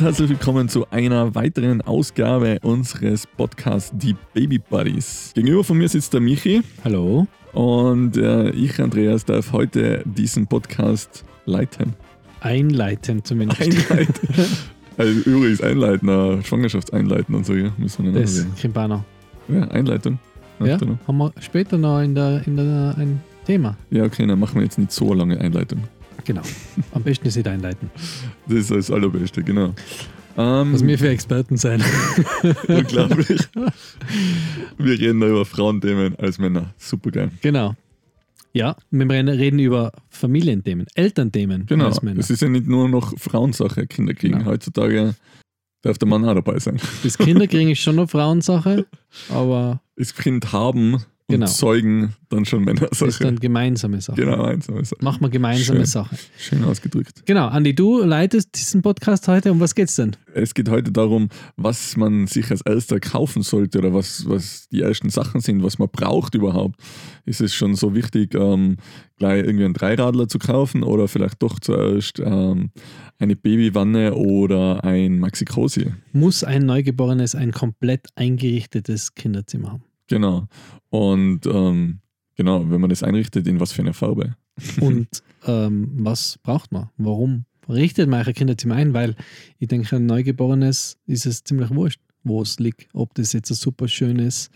Und herzlich willkommen zu einer weiteren Ausgabe unseres Podcasts Die Baby Buddies. Gegenüber von mir sitzt der Michi. Hallo. Und äh, ich, Andreas, darf heute diesen Podcast leiten. Einleiten zumindest. Einleiten. also übrigens einleiten, Schwangerschaftseinleiten und so, ja, müssen wir Das. Kimbano. Ja, Einleitung. Ja, haben wir später noch in der, in der ein Thema. ja, okay, dann machen wir jetzt nicht so lange Einleitung. Genau. Am besten ist nicht einleiten. Das ist das Allerbeste, genau. Ähm, Was wir für Experten sein. unglaublich. wir reden da über Frauenthemen als Männer. Super geil. genau. Ja, wir reden über Familienthemen, Elternthemen Genau. als Männer. Es ist ja nicht nur noch Frauensache, Kinder kriegen. Genau. Heutzutage darf der Mann auch dabei sein. Das Kinderkriegen ist schon eine Frauensache, aber Das Kind haben und Genau. zeugen dann schon ist Männersache. dann gemeinsame Sache. Genau, einsame Sache. Machen wir gemeinsame Schön. Sache. Schön ausgedrückt. Genau, Andi, du leitest diesen Podcast heute. Um was geht's denn? Es geht heute darum, was man sich als erster kaufen sollte oder was, was die ersten Sachen sind, was man braucht überhaupt. Ist es schon so wichtig, ähm, gleich irgendwie einen Dreiradler zu kaufen oder vielleicht doch zuerst ähm, eine Babywanne oder ein Maxi-Cosi? Muss ein Neugeborenes ein komplett eingerichtetes Kinderzimmer haben? Genau. Und ähm, genau, wenn man das einrichtet, in was für eine Farbe? Und ähm, was braucht man? Warum richtet man ein Kinderzimmer ein? Weil ich denke, ein Neugeborenes ist es ziemlich wurscht, wo es liegt. Ob das jetzt ein super schönes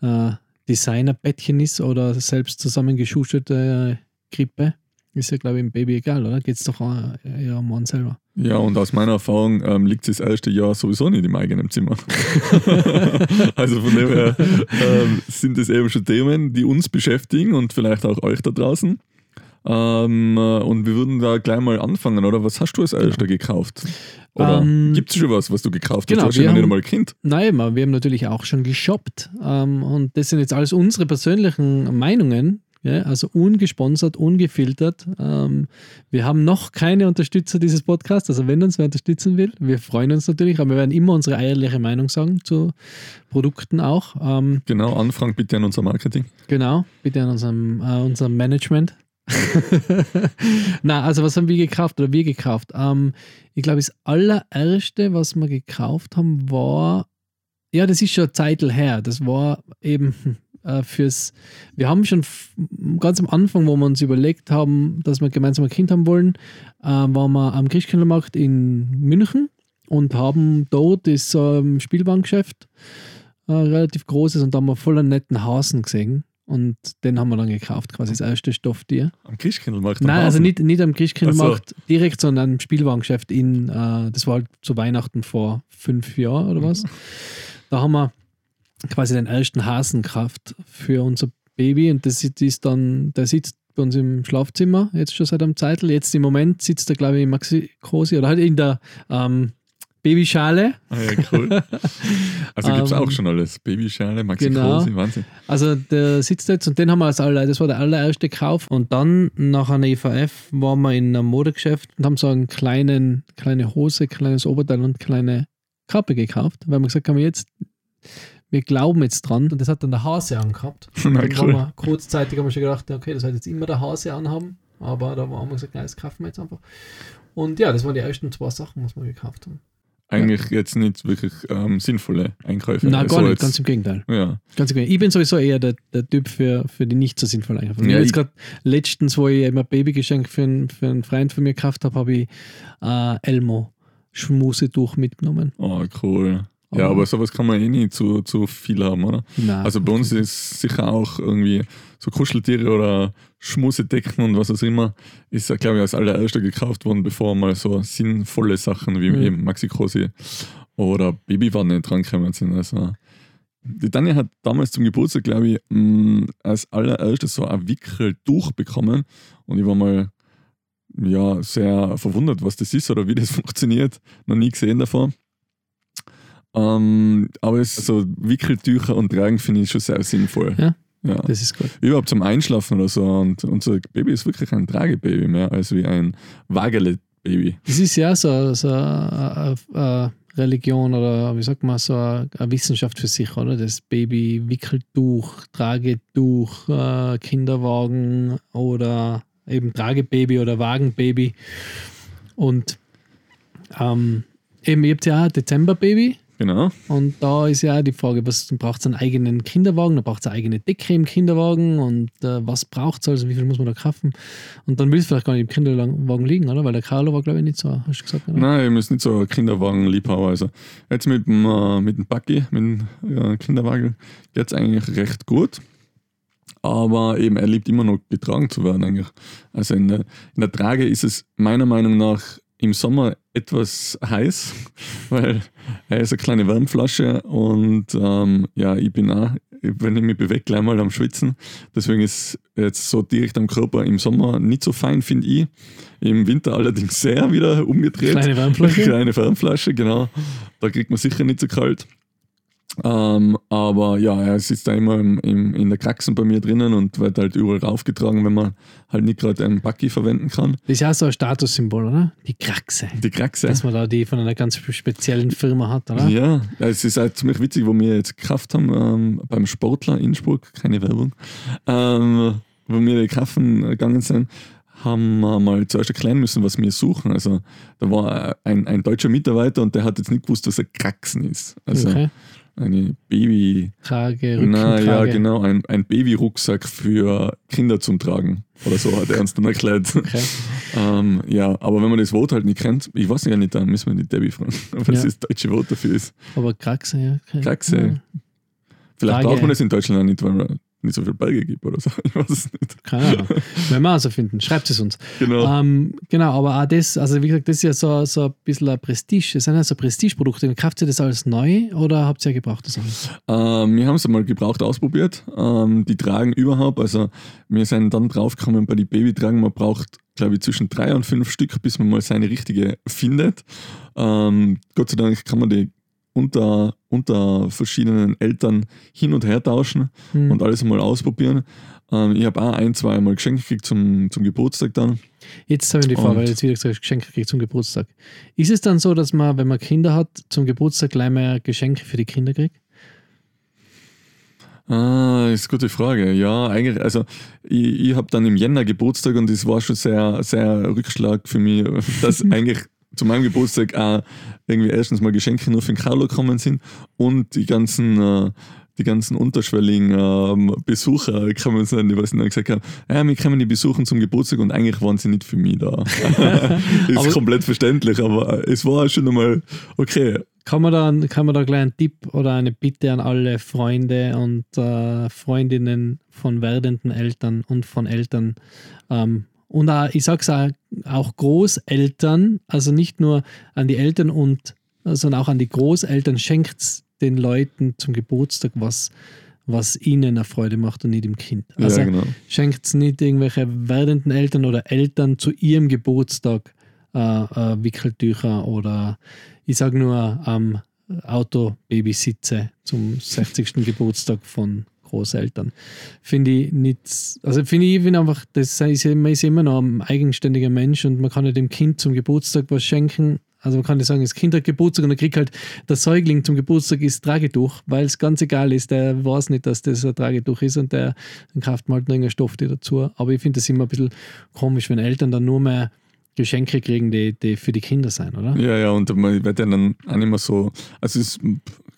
äh, Designerbettchen ist oder selbst zusammengeschusterte Krippe. Ist ja, glaube ich, im Baby egal, oder? Geht es doch äh, eher um einen selber. Ja, und aus meiner Erfahrung ähm, liegt das erste Jahr sowieso nicht im eigenen Zimmer. also von dem her ähm, sind es eben schon Themen, die uns beschäftigen und vielleicht auch euch da draußen. Ähm, äh, und wir würden da gleich mal anfangen, oder? Was hast du als erster gekauft? Oder Ähm, gibt es schon was, was du gekauft genau, hast? Du hast ja nicht einmal Kind. Nein, wir haben natürlich auch schon geshoppt. Ähm, und das sind jetzt alles unsere persönlichen Meinungen. Ja, also ungesponsert, ungefiltert. Ähm, wir haben noch keine Unterstützer dieses Podcasts. Also wenn uns wer unterstützen will, wir freuen uns natürlich, aber wir werden immer unsere eierliche Meinung sagen zu Produkten auch. Ähm, Genau, Anfang bitte an unser Marketing. genau, bitte an unserem, äh, unserem Management. Na, also was haben wir gekauft oder wir gekauft? Ähm, ich glaube, das allererste, was wir gekauft haben, war, ja, das ist schon eine Zeit her. Das war eben äh, fürs, wir haben schon ganz am Anfang, wo wir uns überlegt haben, dass wir gemeinsam ein Kind haben wollen, äh, waren wir am Christkindlmarkt in München und haben dort das ähm, Spielwarengeschäft, äh, relativ großes, und da haben wir voller netten Hasen gesehen. Und den haben wir dann gekauft, quasi das erste Stofftier. Am Christkindlmarkt. Nein, also Hafen. nicht, nicht am Christkindlmarkt Ach direkt, sondern am Spielwarengeschäft in, äh, das war halt zu Weihnachten vor fünf Jahren oder was. Da haben wir quasi den ersten Hasen gekauft für unser Baby und das ist- ist dann, der sitzt bei uns im Schlafzimmer, jetzt schon seit einem Zeitl. Jetzt im Moment sitzt er, glaube ich, im Maxi Cosi oder halt in der ähm, Babyschale. Ah, ja, cool. Also gibt es Ähm, auch schon alles. Babyschale, Maxi genau. Cosi, Wahnsinn. Also der sitzt jetzt und den haben wir als aller, das war der allererste Kauf. Und dann nach einer EVF waren wir in einem Modegeschäft und haben so einen kleinen, kleine Hose, kleines Oberteil und kleine Kappe gekauft, weil wir gesagt haben, jetzt, wir glauben jetzt dran. Und das hat dann der Hase angehabt. Na, Dann cool. wir kurzzeitig haben wir schon gedacht, okay, das hat jetzt immer der Hase anhaben. Aber da haben wir gesagt, nein, das kaufen wir jetzt einfach. Und ja, das waren die ersten zwei Sachen, was wir gekauft haben. Eigentlich jetzt nicht wirklich ähm, sinnvolle Einkäufe. Nein, Also gar nicht, jetzt- ganz im Gegenteil. Ja, Ganz genau. Ich bin sowieso eher der, der Typ für, für die nicht so sinnvollen Einkäufe. Ich Ja, habe jetzt gerade letztens, wo ich eben ein Babygeschenk für, einen- für einen Freund von mir gekauft habe, habe ich äh, Elmo Schmusetuch mitgenommen. oh cool. Ja, Aber- sowas kann man eh nie zu, zu viel haben, oder? Nein. Also bei uns ist sicher auch irgendwie so Kuscheltiere oder Schmusedecken und was auch immer, ist, glaube ich, als allererster gekauft worden, bevor mal so sinnvolle Sachen wie Mhm. eben Maxi Cosi oder Babywanne dran gekommen sind. Also die Tanja hat damals zum Geburtstag, glaube ich, mh, als allererstes so ein Wickeltuch bekommen und ich war mal ja, sehr verwundert, was das ist oder wie das funktioniert. Noch nie gesehen davor. Ähm, aber es, so Wickeltücher und Tragen finde ich schon sehr sinnvoll. Ja. ja. das ist gut. Überhaupt zum Einschlafen oder so. Und unser Baby ist wirklich ein Tragebaby mehr als wie ein Wagele-Baby. Das ist ja so, so eine, eine Religion oder wie sagt man, so eine, Wissenschaft für sich, oder? Das Baby Wickeltuch, Tragetuch, äh, Kinderwagen oder eben Tragebaby oder Wagenbaby. Und Ähm, eben, ihr habt ja auch ein Dezember-Baby. Genau. Und da ist ja auch die Frage, was braucht es einen eigenen Kinderwagen, dann braucht es eine eigene Decke im Kinderwagen und äh, was braucht es, also wie viel muss man da kaufen? Und dann will es vielleicht gar nicht im Kinderwagen liegen, oder? Weil der Carlo war, glaube ich, nicht so, hast du gesagt, oder? Nein, ich muss nicht so ein Kinderwagen-Liebhaber. Also jetzt mit dem, äh, mit dem Bucky, mit dem äh, Kinderwagen, geht es eigentlich recht gut. Aber eben, er liebt immer noch getragen zu werden eigentlich. Also in der, in der Trage ist es meiner Meinung nach im Sommer etwas heiß, weil er ist eine kleine Wärmflasche und ähm, ja, ich bin auch, wenn ich mich bewege, gleich mal am Schwitzen. Deswegen ist jetzt so direkt am Körper im Sommer nicht so fein, finde ich. Im Winter allerdings sehr wieder umgedreht. Kleine Wärmflasche? Kleine Wärmflasche, genau. Da kriegt man sicher nicht so kalt. Ähm, aber ja, er sitzt da immer im, im, in der Kraxen bei mir drinnen und wird halt überall raufgetragen, wenn man halt nicht gerade einen Bucky verwenden kann. Das ist ja so ein Statussymbol, oder? Die Kraxe. Die Kraxe. Dass man da die von einer ganz speziellen Firma hat, oder? Ja, es ist halt ziemlich witzig, wo wir jetzt gekauft haben ähm, beim Sportler Innsbruck, keine Werbung, ähm, wo wir die Kaffen gegangen sind haben wir mal zuerst erklären müssen, was wir suchen. Also da war ein, ein deutscher Mitarbeiter und der hat jetzt nicht gewusst, was ein Kraxen ist. Also Okay. Eine Baby... Trage, Na ja, genau, ein, ein Babyrucksack für Kinder zum Tragen. Oder so hat er uns dann erklärt. Okay. ähm, ja, aber wenn man das Wort halt nicht kennt, ich weiß ja nicht, dann müssen wir die Debbie fragen, was Ja. das deutsche Wort dafür ist. Aber Kraxe, ja. Kraxe. Ja, Vielleicht Trage. braucht man das in Deutschland auch nicht, weil man nicht so viele Berge gibt oder so. Ich weiß es nicht. keine Ahnung. Wenn wir also finden, schreibt es uns. Genau. Ähm, genau, aber auch das, also wie gesagt, das ist ja so, so ein bisschen ein Prestige. Das sind ja so Prestigeprodukte. Kauft ihr das alles neu oder habt ihr ja gebraucht das alles? Ähm, wir haben es einmal gebraucht ausprobiert. Ähm, die tragen überhaupt, also wir sind dann draufgekommen bei den Babytragen, man braucht, glaube ich, zwischen drei und fünf Stück, bis man mal seine richtige findet. Ähm, Gott sei Dank kann man die unter, unter verschiedenen Eltern hin und her tauschen Hm. und alles einmal ausprobieren. Ähm, ich habe auch ein, zwei Mal geschenkt gekriegt zum, zum Geburtstag dann. Jetzt habe ich die Frage, weil jetzt wieder gesagt, Geschenke kriegt zum Geburtstag. Ist es dann so, dass man, wenn man Kinder hat, zum Geburtstag gleich mehr Geschenke für die Kinder kriegt? Ah, ist eine gute Frage. Ja, eigentlich, also ich, ich habe dann im Jänner Geburtstag und das war schon sehr, sehr Rückschlag für mich, dass eigentlich zu meinem Geburtstag auch irgendwie erstens mal Geschenke nur für den Carlo gekommen sind und die ganzen, äh, die ganzen unterschwelligen ähm, Besucher gekommen sind, die was dann gesagt haben, ja, wir können die besuchen zum Geburtstag und eigentlich waren sie nicht für mich da. ist Aber- komplett verständlich, aber es war schon einmal okay. Kann man, da, kann man da gleich einen Tipp oder eine Bitte an alle Freunde und äh, Freundinnen von werdenden Eltern und von Eltern ähm, und auch, ich sage es auch, auch Großeltern, also nicht nur an die Eltern und sondern auch an die Großeltern, schenkt den Leuten zum Geburtstag was, was ihnen eine Freude macht und nicht dem Kind. Also ja, genau. schenkt nicht irgendwelche werdenden Eltern oder Eltern zu ihrem Geburtstag äh, äh, Wickeltücher oder ich sage nur ähm, Auto-Babysitze zum 60. Geburtstag von Großeltern. Finde ich nicht, also finde ich finde einfach, das ist, man ist immer noch ein eigenständiger Mensch und man kann ja dem Kind zum Geburtstag was schenken. Also man kann nicht sagen, das Kind hat Geburtstag und dann kriegt halt der Säugling zum Geburtstag ist Tragetuch, weil es ganz egal ist, der weiß nicht, dass das ein Tragetuch ist und der dann kauft man halt noch irgendeinen Stoff dazu. Aber ich finde das immer ein bisschen komisch, wenn Eltern dann nur mehr Geschenke kriegen, die, die für die Kinder sein, oder? Ja, ja, und man wird ja dann auch nicht mehr so, also es,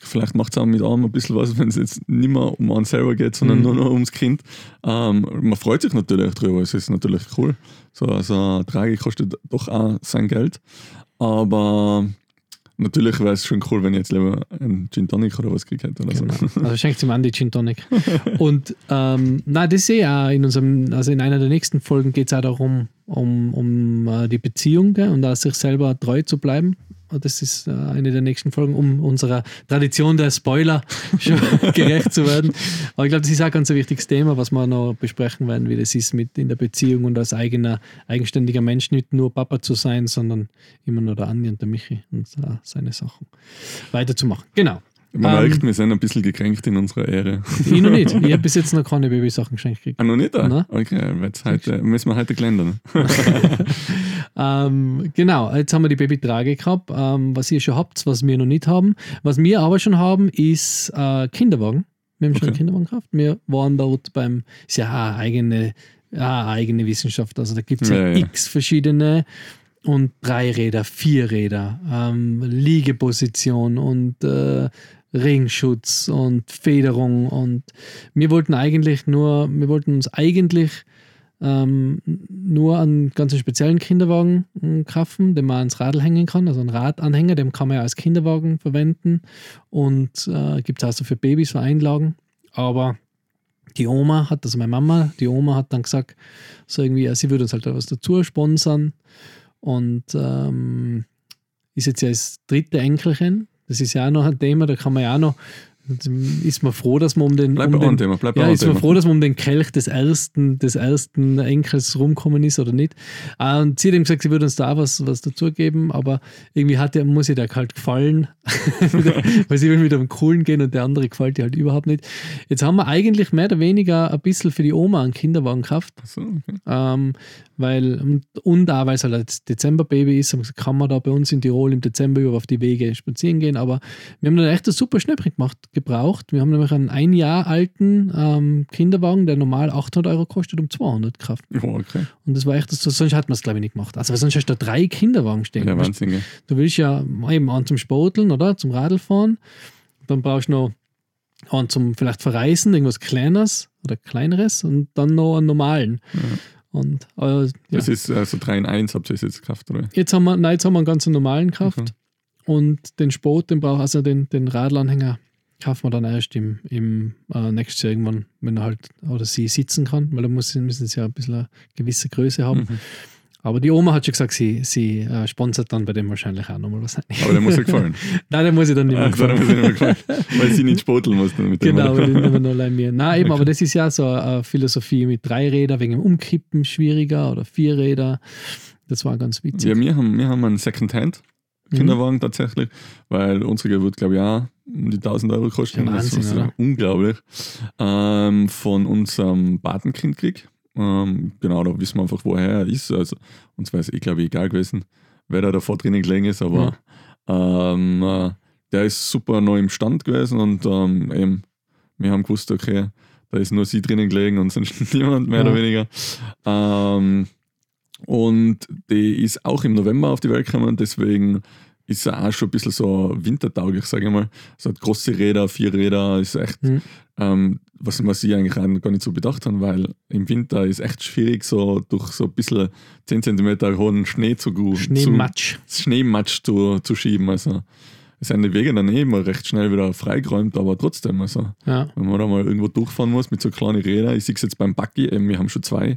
vielleicht macht es auch mit einem ein bisschen was, wenn es jetzt nicht mehr um einen selber geht, sondern Mhm. nur noch ums Kind. Ähm, man freut sich natürlich drüber, es ist natürlich cool. So, also Trage kostet doch auch sein Geld, aber natürlich wäre es schon cool, wenn ich jetzt lieber einen Gin Tonic oder was gekriegt hätte oder Genau. so. Also schenkt ihm an die Gin Tonic. Und ähm, na, das sehe ich auch in unserem, also in einer der nächsten Folgen geht es auch darum, um, um äh, die Beziehung gell, und auch sich selber treu zu bleiben. Und Das ist äh, eine der nächsten Folgen, um unserer Tradition der Spoiler schon gerecht zu werden. Aber ich glaube, das ist auch ein ganz wichtiges Thema, was wir noch besprechen werden, wie das ist mit in der Beziehung und als eigener, eigenständiger Mensch nicht nur Papa zu sein, sondern immer nur der Andi und der Michi und äh, seine Sachen weiterzumachen. Genau. Man Ähm, merkt, wir sind ein bisschen gekränkt in unserer Ehre. Ich noch nicht. Ich habe bis jetzt noch keine Babysachen geschenkt gekriegt. Ah, noch nicht da? Okay, jetzt heute, müssen wir heute glendern. Ähm, genau, jetzt haben wir die Babytrage gehabt. Ähm, was ihr schon habt, was wir noch nicht haben. Was wir aber schon haben, ist äh, Kinderwagen. Wir haben schon einen Okay. Kinderwagen gehabt. Wir waren dort beim, ist ja eine eigene, eine eigene Wissenschaft. Also da gibt es ja, Ja, ja. x verschiedene. und drei Räder, vier Räder, ähm, Liegeposition und äh, Ringschutz und Federung und wir wollten eigentlich nur, wir wollten uns eigentlich ähm, nur einen ganz speziellen Kinderwagen äh, kaufen, den man ans Radl hängen kann, also einen Radanhänger, den kann man ja als Kinderwagen verwenden und äh, gibt es auch so für Babys für Einlagen, aber die Oma hat, also meine Mama, die Oma hat dann gesagt, so irgendwie, ja, sie würde uns halt was dazu sponsern und ähm, ist jetzt ja das dritte Enkelchen. Das ist ja auch noch ein Thema, da kann man ja auch noch ist man froh, dass man um den, Bleib um den Thema, bleib ja, ist man Thema. froh, dass man um den Kelch des ersten, des ersten Enkels rumkommen ist oder nicht. Ah, Und sie hat ihm gesagt, sie würde uns da was, was dazugeben, aber irgendwie hat der, muss ihr der halt gefallen, weil sie will mit einem Coolen gehen und der andere gefällt ihr halt überhaupt nicht. Jetzt haben wir eigentlich mehr oder weniger ein bisschen für die Oma einen Kinderwagen gekauft, Ach so, okay. ähm, weil, und, und auch weil es halt ein Dezemberbaby ist, kann man da bei uns in Tirol im Dezember über auf die Wege spazieren gehen, aber wir haben dann echt ein super Schnäppchen gemacht, gebraucht. Wir haben nämlich einen ein Jahr alten ähm, Kinderwagen, der normal 800 Euro kostet, um 200 gekauft. Ja, okay. Und das war echt, das, sonst hat man es glaube ich nicht gemacht. Also sonst hast du da drei Kinderwagen stehen. Ja, Wahnsinn. gell. Du willst ja eben einen zum Sporteln, oder? Zum Radlfahren. Dann brauchst du noch einen zum vielleicht Verreisen, irgendwas Kleines oder Kleineres und dann noch einen normalen. Ja. Und äh, ja. Das ist äh, so 3 in 1, habt ihr jetzt gekauft, oder? jetzt haben wir, nein, jetzt haben wir einen ganz normalen gekauft. Okay. Und den Sport, den braucht, also den, den Radlanhänger, kaufen wir dann erst im, im äh, nächstes Jahr irgendwann, wenn er halt oder sie sitzen kann, weil da muss, müssen sie ja ein bisschen eine gewisse Größe haben. Mhm. Aber die Oma hat schon gesagt, sie, sie äh, sponsert dann bei dem wahrscheinlich auch nochmal was. Aber der muss ja gefallen. Nein, der muss ich dann nicht mehr Ah, dann muss ich nicht mehr gefallen. Weil sie nicht sporteln muss mit dem. Genau, oder? die nehmen nur allein mir. Nein, eben, aber das ist ja so eine Philosophie mit drei Rädern wegen dem Umkippen schwieriger oder vier Räder. Das war ganz witzig. Ja, wir haben, wir haben einen Secondhand Mhm. Kinderwagen tatsächlich, weil unsere wird, glaube ich, auch um die 1000 Euro kosten. Ja, Wahnsinn, das ist unglaublich. Ähm, von unserem Patenkind krieg. Ähm, genau, da wissen wir einfach, woher er ist. Also, uns wäre es eh, glaube ich, egal gewesen, wer da davor drinnen gelegen ist, aber ähm, äh, der ist super neu im Stand gewesen und ähm, eben, wir haben gewusst, okay, da ist nur sie drinnen gelegen und sonst niemand mehr Ja. oder weniger. Ähm, und die ist auch im November auf die Welt gekommen, deswegen ist er auch schon ein bisschen so wintertauglich, sage ich mal. Es hat große Räder, vier Räder, ist echt, Mhm. ähm, was, was ich eigentlich auch gar nicht so bedacht habe, weil im Winter ist echt schwierig, so durch so ein bisschen 10 cm hohen Schnee zu zu, Schneematsch. Schneematsch zu, zu schieben. Also es sind die Wege dann eh immer recht schnell wieder freigeräumt, aber trotzdem, also Ja. wenn man da mal irgendwo durchfahren muss mit so kleinen Rädern, ich sehe es jetzt beim Buggy, eben, wir haben schon zwei,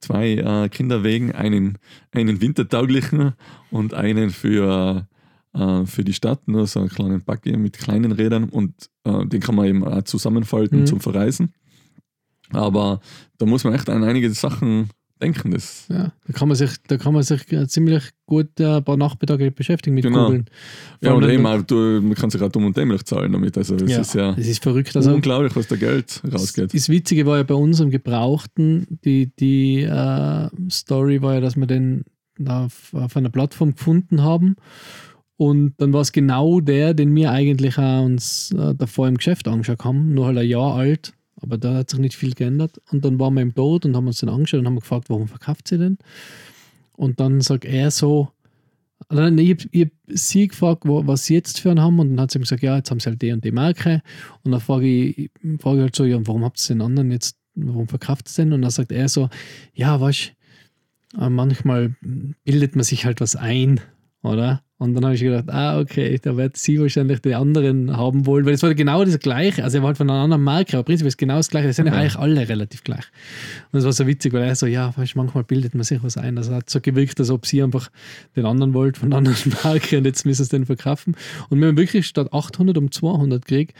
zwei äh, Kinderwegen, einen, einen wintertauglichen und einen für, äh, für die Stadt, nur so einen kleinen Buggy mit kleinen Rädern und äh, den kann man eben auch zusammenfalten Mhm. zum Verreisen. Aber da muss man echt an einige Sachen denken. Das, Ja, da kann man sich, da kann man sich äh, ziemlich gut äh, ein paar Nachmittage beschäftigen mit Genau. Kugeln. ja, und eben auch, du, man kann sich auch dumm und dämlich zahlen damit. Also es Ja, ist ja Das ist verrückt. Also, unglaublich, was da Geld rausgeht. Das Witzige war ja bei unserem Gebrauchten, die, die äh, Story war ja, dass wir den auf, auf einer Plattform gefunden haben. Und dann war es genau der, den wir eigentlich auch uns äh, davor im Geschäft angeschaut haben, nur halt ein Jahr alt, aber da hat sich nicht viel geändert. Und dann waren wir im Boot und haben uns den angeschaut und haben gefragt, warum verkauft sie den? Und dann sagt er so, Nein, ich habe hab sie gefragt, was sie jetzt für einen haben, und dann hat sie ihm gesagt, ja, jetzt haben sie halt die und die Marke. Und dann frage ich, frage ich halt so, ja, warum habt ihr den anderen jetzt, warum verkauft ihr den? Und dann sagt er so, ja, weißt du, manchmal bildet man sich halt was ein, oder? Und dann habe ich gedacht, ah, okay, da wird sie wahrscheinlich die anderen haben wollen, weil es war genau das Gleiche. Also er war halt von einer anderen Marke, aber prinzipiell ist es genau das Gleiche. Das sind ja eigentlich alle relativ gleich. Und das war so witzig, weil er so, ja, weißt, du, manchmal bildet man sich was ein. Das hat so gewirkt, als ob sie einfach den anderen wollt von einer anderen Marke und jetzt müssen sie den verkaufen. Und wir haben wirklich statt 800 um 200 gekriegt.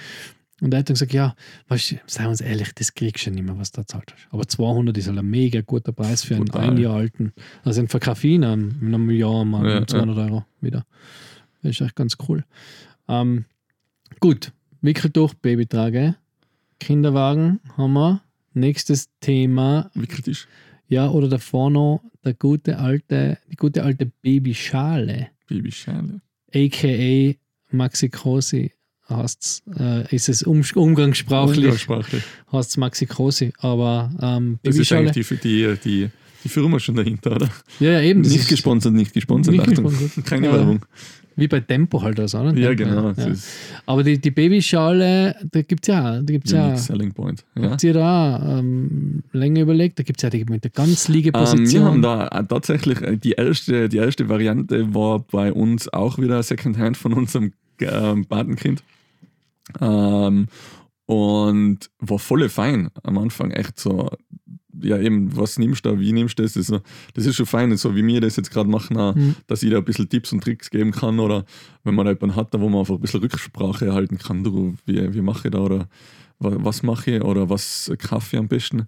Und er hat dann gesagt, ja, weißt sei uns ehrlich, das kriegst du ja nicht mehr, was du da zahlt hast. Aber 200 ist halt ein mega guter Preis für einen Total. ein Jahr alten. Also ein an- in einem Jahr mal Ja, um 200 Euro wieder. Das ist echt ganz cool. Ähm, gut, Wickeltuch, Babytrage, Kinderwagen haben wir. Nächstes Thema, Wie kritisch? ja, oder davor noch der gute alte, die gute alte Babyschale, Babyschale. aka Maxi Cosi heißt's, äh, ist es um, umgangssprachlich, Umgangssprachlich. heißt es Maxi Cosi, aber ähm, Das ist eigentlich die, die, die die Firma schon dahinter, oder? Ja, ja, eben. Nicht gesponsert, nicht gesponsert. Nicht Achtung. gesponsert. Keine Ja. Werbung. Wie bei Tempo halt also, oder? Ja, genau. Ja. Aber die, die Babyschale, da gibt es ja, da gibt's ja, unique selling point. Ja. habt ihr da ähm, länger überlegt, da gibt es ja die mit der Ähm, wir haben da äh, tatsächlich äh, die erste, die erste Variante war bei uns auch wieder Secondhand von unserem ähm, Patenkind. Ähm, und war voll fein am Anfang. Echt so, ja, eben, was nimmst du da, wie nimmst du das? Das ist, so, das ist schon fein, so wie wir das jetzt gerade machen, auch, Mhm. dass ich da ein bisschen Tipps und Tricks geben kann oder wenn man da jemanden hat, da wo man einfach ein bisschen Rücksprache erhalten kann, du, wie, wie mache ich da oder wa- was mache ich oder was kaufe ich am besten.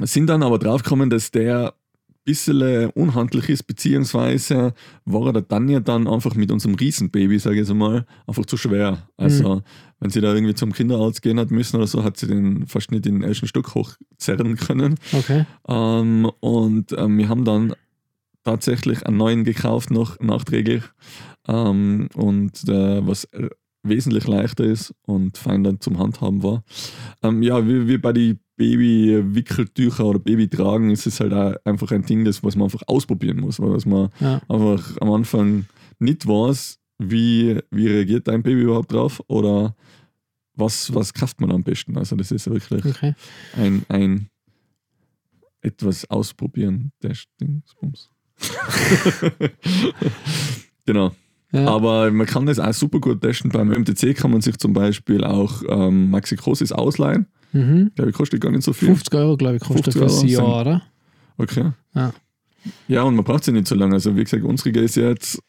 Sind dann aber draufgekommen, dass der ein bisschen unhandlich ist, beziehungsweise war er der Tanja dann einfach mit unserem Riesenbaby, sage ich jetzt mal, einfach zu schwer. Also, wenn sie da irgendwie zum Kinderarzt gehen hat müssen oder so, hat sie den fast nicht in den ersten Stock hochzerren können. Okay. Ähm, und ähm, wir haben dann tatsächlich einen neuen gekauft, noch nachträglich. Ähm, und äh, was wesentlich leichter ist und fein dann zum Handhaben war. Ähm, ja, wie, wie bei den Baby-Wickeltücher oder Babytragen ist es halt auch einfach ein Ding, das was man einfach ausprobieren muss, weil was man Ja. einfach am Anfang nicht weiß, wie, wie reagiert dein Baby überhaupt drauf oder was, was kauft man am besten. Also das ist wirklich Okay. ein, ein etwas ausprobieren, Dingsbums. genau. Ja. Aber man kann das auch super gut testen. Beim MTC kann man sich zum Beispiel auch ähm, Maxikosis ausleihen. mhm. Ich glaube, kostet gar nicht so viel. 50 Euro, glaube ich, kostet 50 für das Euro Jahr, oder? Okay. Ja. Ja, und man braucht sie nicht so lange. Also wie gesagt, unsere ist jetzt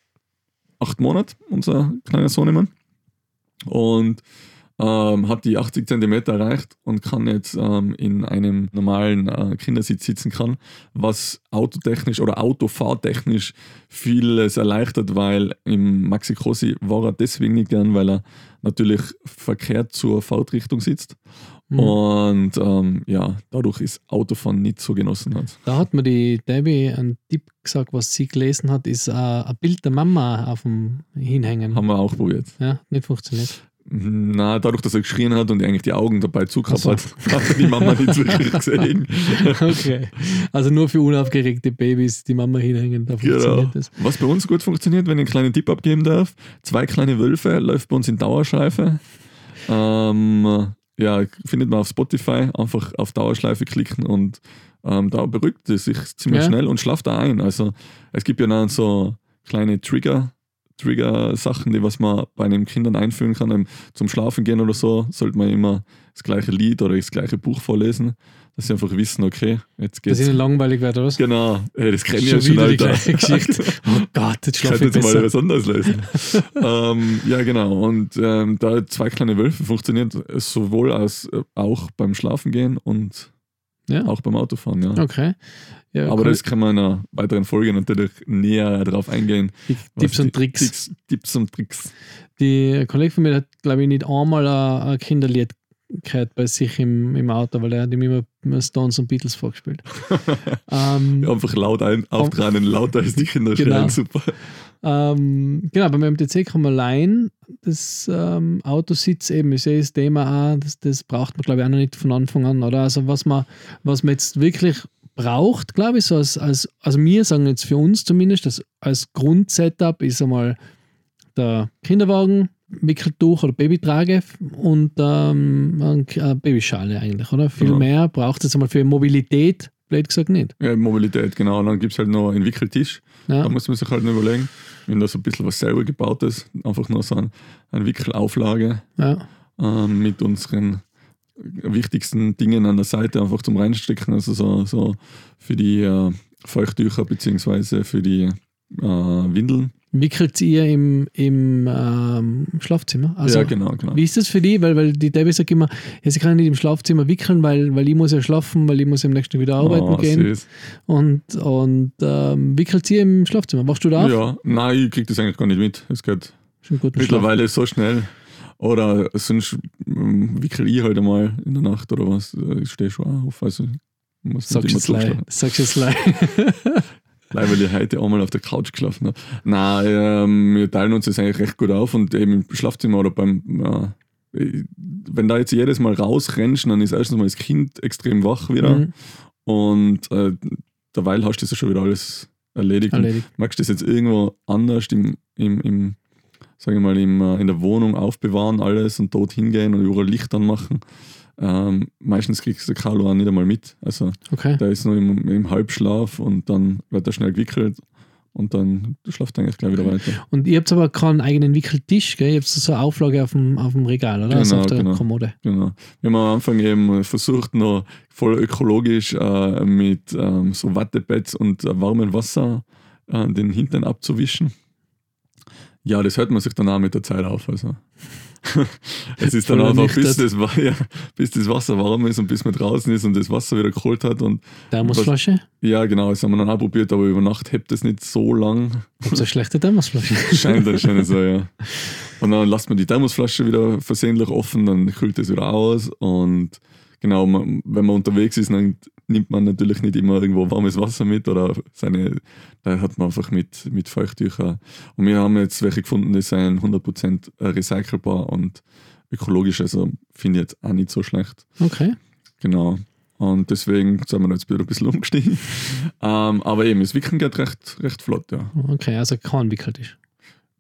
acht Monate, unser kleiner Sohnemann. Und ähm, hat die 80 cm erreicht und kann jetzt ähm, in einem normalen äh, Kindersitz sitzen kann, was autotechnisch oder autofahrtechnisch vieles erleichtert, weil im Maxi Cosi war er deswegen nicht gern, weil er natürlich verkehrt zur Fahrtrichtung sitzt. Mhm. Und ähm, ja, dadurch ist Autofahren nicht so genossen hat. Da hat mir die Debbie einen Tipp gesagt, was sie gelesen hat, ist äh, ein Bild der Mama auf dem Hinhängen. Haben wir auch probiert. Ja, nicht funktioniert. Na, dadurch, dass er geschrien hat und eigentlich die Augen dabei zugehabt so. hat, hat er die Mama nicht wirklich gesehen. Okay. Also nur für unaufgeregte Babys die Mama hinhängen, da Genau. funktioniert das. Was bei uns gut funktioniert, wenn ich einen kleinen Tipp abgeben darf: Zwei kleine Wölfe läuft bei uns in Dauerschleife. Ähm, ja, findet man auf Spotify, einfach auf Dauerschleife klicken und ähm, da beruhigt es sich ziemlich Ja. schnell und schlaft da ein. Also es gibt ja dann so kleine Trigger. Trigger-Sachen, die was man bei den Kindern einführen kann, zum Schlafen gehen oder so, sollte man immer das gleiche Lied oder das gleiche Buch vorlesen, dass sie einfach wissen, okay, jetzt Dass geht's. ihnen langweilig wird, oder was? Genau, hey, das kenne ich ja schon, Alter. Geschichte. Oh Gott, jetzt Ich schlafe könnte ich jetzt mal besser. was anderes lesen. ähm, ja, genau. Und ähm, da zwei kleine Wölfe funktioniert sowohl als äh, auch beim Schlafen gehen und Ja. auch beim Autofahren. Ja. Okay. Ja, Aber cool. das kann man in einer weiteren Folge natürlich näher darauf eingehen. die Tipps und Tricks. Tipps, Tipps und Tricks. Die ein Kollege von mir hat, glaube ich, nicht einmal ein, ein Kinderlied gehört bei sich im, im Auto, weil er hat ihm immer, Stones und Beatles vorgespielt. ähm, Einfach laut ein, auftranen, lauter als die Kinder Genau. schreien, super. ähm, genau, beim MTC kann man leihen. Das ähm, Autositz eben, ich sehe das Thema auch, das, das braucht man, glaube ich, auch noch nicht von Anfang an, oder? Also was man, was man jetzt wirklich braucht, glaube ich, so als, als, also wir sagen jetzt für uns zumindest, dass als Grundsetup ist einmal der Kinderwagen, Wickeltuch oder Babytrage und ähm, ein- eine Babyschale eigentlich, oder? Viel Ja. mehr braucht es jetzt einmal für Mobilität, blöd gesagt nicht. Ja, Mobilität, genau. Und dann gibt es halt noch einen Wickeltisch. Ja. Da muss man sich halt noch überlegen, wenn da so ein bisschen was selber gebaut ist, einfach nur so ein, eine Wickelauflage. Ja. ähm, mit unseren wichtigsten Dingen an der Seite einfach zum Reinstecken, also so, so für die äh, Feuchttücher beziehungsweise für die äh, Windeln. Wickelt ihr im, im ähm, Schlafzimmer? Also, ja, genau, genau. Wie ist das für die? Weil, weil die Debbie sagt immer, ja, sie kann nicht im Schlafzimmer wickeln, weil, weil ich muss ja schlafen, weil ich muss am nächsten Tag wieder arbeiten Ah, gehen. süß. Und, und ähm, wickelt sie im Schlafzimmer? Wachst du da auf? Ja, nein, ich krieg das eigentlich gar nicht mit. Es geht Schon gut mittlerweile so schnell. Oder sonst ähm, wickel ich halt einmal in der Nacht oder was. Ich stehe schon auch auf. Also, Sagst du jetzt leid. Sagst du jetzt leid. Leider, weil ich heute einmal auf der Couch geschlafen habe. Nein, ähm, wir teilen uns das eigentlich recht gut auf und eben im Schlafzimmer oder beim. Äh, wenn da jetzt jedes Mal rausrennst, dann ist erstens mal das Kind extrem wach wieder Mhm. und äh, derweil hast du das ja schon wieder alles erledigt. Erledigt. Magst du das jetzt irgendwo anders im, im, im sage ich mal, im, äh, in der Wohnung aufbewahren, alles und dort hingehen und überall Licht anmachen? Ähm, meistens kriegst du den Carlo auch nicht einmal mit. Also Okay. der ist nur im, im Halbschlaf und dann wird er schnell gewickelt und dann schlaft er eigentlich gleich wieder weiter. Und ihr habt aber keinen eigenen Wickeltisch, gell? Ihr habt so eine Auflage auf dem, auf dem Regal, oder? also Genau, auf der genau. Kommode. Genau. Wir haben am Anfang eben versucht, noch voll ökologisch äh, mit ähm, so Wattepads und äh, warmem Wasser äh, den Hintern abzuwischen. Ja, das hört man sich dann auch mit der Zeit auf. Also. es ist dann einfach, bis das, ja, bis das Wasser warm ist und bis man draußen ist und das Wasser wieder geholt hat. Und Thermosflasche? ja, genau, das haben wir dann auch probiert, aber über Nacht hebt das nicht so lang. Habt ihr eine schlechte Thermosflasche? Scheint anscheinend so, ja. Und dann lässt man die Thermosflasche wieder versehentlich offen, dann kühlt es wieder aus. Und genau, wenn man unterwegs ist, dann nimmt man natürlich nicht immer irgendwo warmes Wasser mit oder seine, da hat man einfach mit, mit Feuchttücher. Und wir haben jetzt welche gefunden, die sind 100% recycelbar und ökologisch, also finde ich jetzt auch nicht so schlecht. Okay. Genau. Und deswegen sind wir jetzt wieder ein bisschen umgestiegen. ähm, aber eben, das Wickeln geht recht, recht flott, ja. Okay, also kein Wickeltisch.